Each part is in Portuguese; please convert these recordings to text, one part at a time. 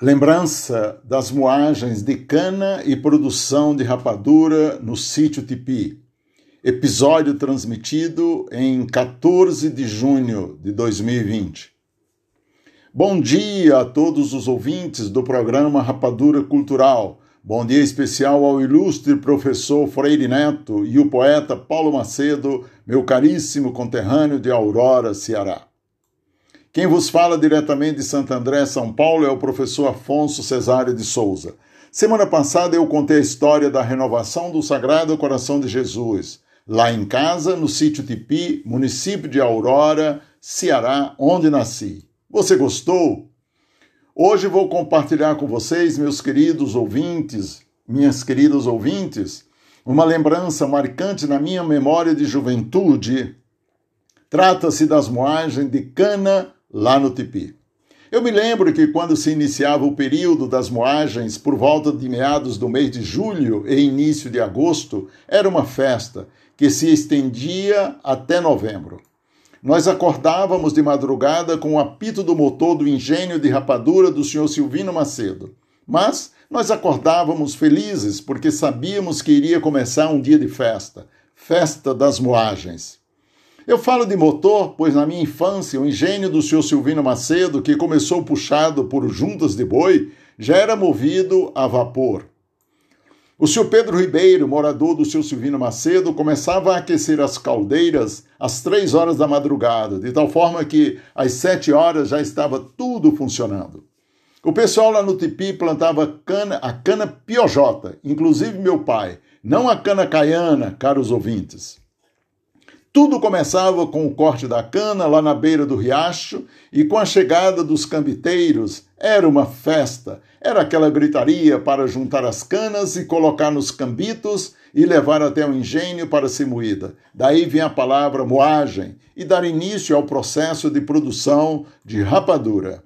Lembrança das moagens de cana e produção de rapadura no sítio Tipi. Episódio transmitido em 14 de junho de 2020. Bom dia a todos os ouvintes do programa Rapadura Cultural. Bom dia especial ao ilustre professor Freire Neto e o poeta Paulo Macedo, meu caríssimo conterrâneo de Aurora, Ceará. Quem vos fala diretamente de Santo André, São Paulo, é o professor Afonso Cesário de Souza. Semana passada eu contei a história da renovação do Sagrado Coração de Jesus, lá em casa, no sítio Tipi, município de Aurora, Ceará, onde nasci. Você gostou? Hoje vou compartilhar com vocês, meus queridos ouvintes, minhas queridas ouvintes, uma lembrança marcante na minha memória de juventude. Trata-se das moagens de cana lá no Tipi. Eu me lembro que quando se iniciava o período das moagens, por volta de meados do mês de julho e início de agosto, era uma festa que se estendia até novembro. Nós acordávamos de madrugada com o apito do motor do engenho de rapadura do senhor Silvino Macedo. Mas nós acordávamos felizes porque sabíamos que iria começar um dia de festa festa das moagens. Eu falo de motor, pois na minha infância o engenho do senhor Silvino Macedo, que começou puxado por juntas de boi, já era movido a vapor. O senhor Pedro Ribeiro, morador do senhor Silvino Macedo, começava a aquecer as caldeiras às três horas da madrugada, de tal forma que às sete horas já estava tudo funcionando. O pessoal lá no Tipi plantava cana, a cana piojota, inclusive meu pai, não a cana caiana, caros ouvintes. Tudo começava com o corte da cana lá na beira do riacho e com a chegada dos cambiteiros era uma festa. Era aquela gritaria para juntar as canas e colocar nos cambitos e levar até o engenho para ser moída. Daí vem a palavra moagem e dar início ao processo de produção de rapadura.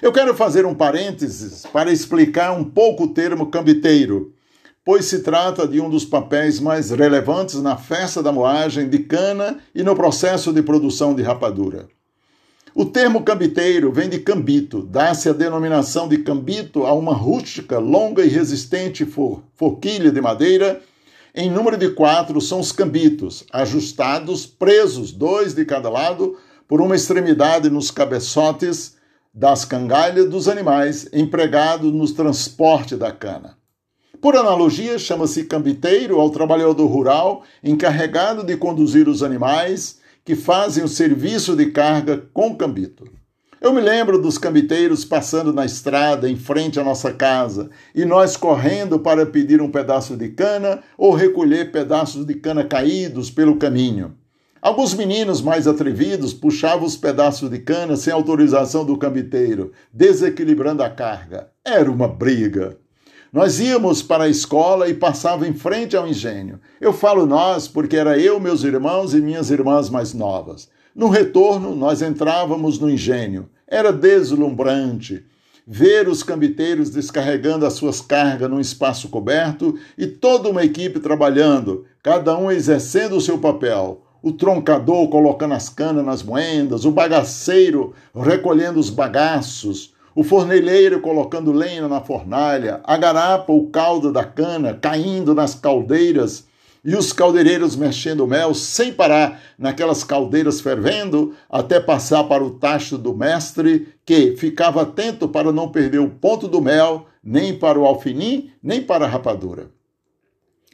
Eu quero fazer um parênteses para explicar um pouco o termo cambiteiro pois se trata de um dos papéis mais relevantes na festa da moagem de cana e no processo de produção de rapadura. O termo cambiteiro vem de cambito, dá-se a denominação de cambito a uma rústica, longa e resistente for forquilha de madeira. Em número de quatro são os cambitos, ajustados, presos, dois de cada lado, por uma extremidade nos cabeçotes das cangalhas dos animais empregados no transporte da cana. Por analogia, chama-se cambiteiro ao trabalhador rural encarregado de conduzir os animais que fazem o serviço de carga com cambito. Eu me lembro dos cambiteiros passando na estrada em frente à nossa casa e nós correndo para pedir um pedaço de cana ou recolher pedaços de cana caídos pelo caminho. Alguns meninos mais atrevidos puxavam os pedaços de cana sem autorização do cambiteiro, desequilibrando a carga. Era uma briga. Nós íamos para a escola e passava em frente ao engenho. Eu falo nós porque era eu, meus irmãos e minhas irmãs mais novas. No retorno, nós entrávamos no engenho. Era deslumbrante ver os cambiteiros descarregando as suas cargas num espaço coberto e toda uma equipe trabalhando, cada um exercendo o seu papel. O troncador colocando as canas nas moendas, o bagaceiro recolhendo os bagaços, o fornelheiro colocando lenha na fornalha, a garapa, o caldo da cana caindo nas caldeiras e os caldeireiros mexendo mel sem parar naquelas caldeiras fervendo até passar para o tacho do mestre, que ficava atento para não perder o ponto do mel, nem para o alfinim, nem para a rapadura.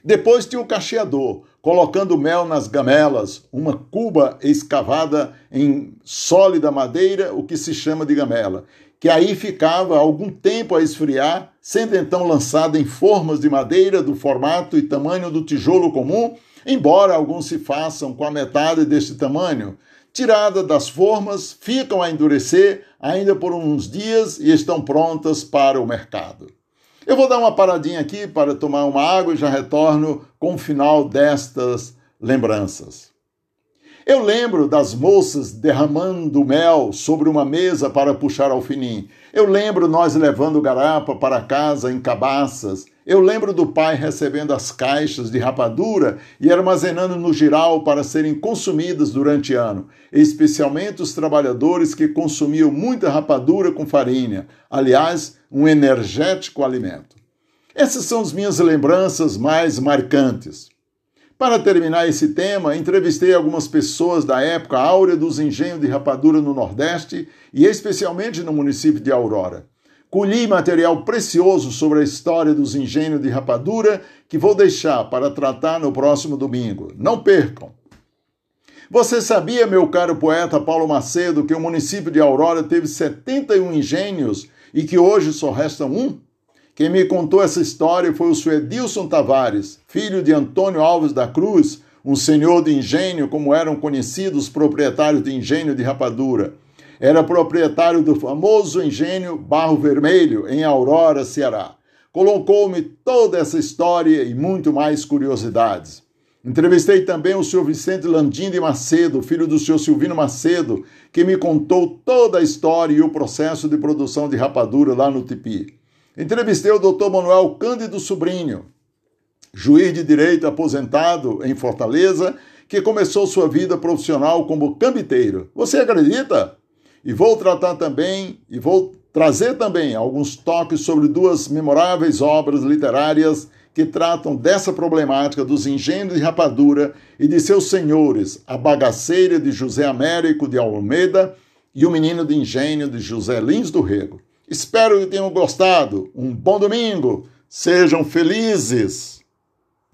Depois tinha o cacheador, colocando mel nas gamelas, uma cuba escavada em sólida madeira, o que se chama de gamela que aí ficava algum tempo a esfriar, sendo então lançada em formas de madeira do formato e tamanho do tijolo comum, embora alguns se façam com a metade deste tamanho. Tirada das formas, ficam a endurecer ainda por uns dias e estão prontas para o mercado. Eu vou dar uma paradinha aqui para tomar uma água e já retorno com o final destas lembranças. Eu lembro das moças derramando mel sobre uma mesa para puxar alfinim. Eu lembro nós levando garapa para casa em cabaças Eu lembro do pai recebendo as caixas de rapadura e armazenando no giral para serem consumidas durante ano, especialmente os trabalhadores que consumiam muita rapadura com farinha, aliás, um energético alimento. Essas são as minhas lembranças mais marcantes. Para terminar esse tema, entrevistei algumas pessoas da época áurea dos engenhos de rapadura no Nordeste e especialmente no município de Aurora. Colhi material precioso sobre a história dos engenhos de rapadura que vou deixar para tratar no próximo domingo. Não percam! Você sabia, meu caro poeta Paulo Macedo, que o município de Aurora teve 71 engenhos e que hoje só resta um? Quem me contou essa história foi o Suedilson Tavares, filho de Antônio Alves da Cruz, um senhor de engenho, como eram conhecidos os proprietários de engenho de rapadura. Era proprietário do famoso engenho Barro Vermelho, em Aurora, Ceará. Colocou-me toda essa história e muito mais curiosidades. Entrevistei também o senhor Vicente Landim de Macedo, filho do senhor Silvino Macedo, que me contou toda a história e o processo de produção de rapadura lá no Tipi. Entrevistei o Dr. Manuel Cândido Sobrinho, juiz de direito aposentado em Fortaleza, que começou sua vida profissional como cambiteiro. Você acredita? E vou tratar também, e vou trazer também alguns toques sobre duas memoráveis obras literárias que tratam dessa problemática dos engenhos de rapadura e de seus senhores, a bagaceira de José Américo de Almeida e o menino de engenho de José Lins do Rego. Espero que tenham gostado. Um bom domingo. Sejam felizes.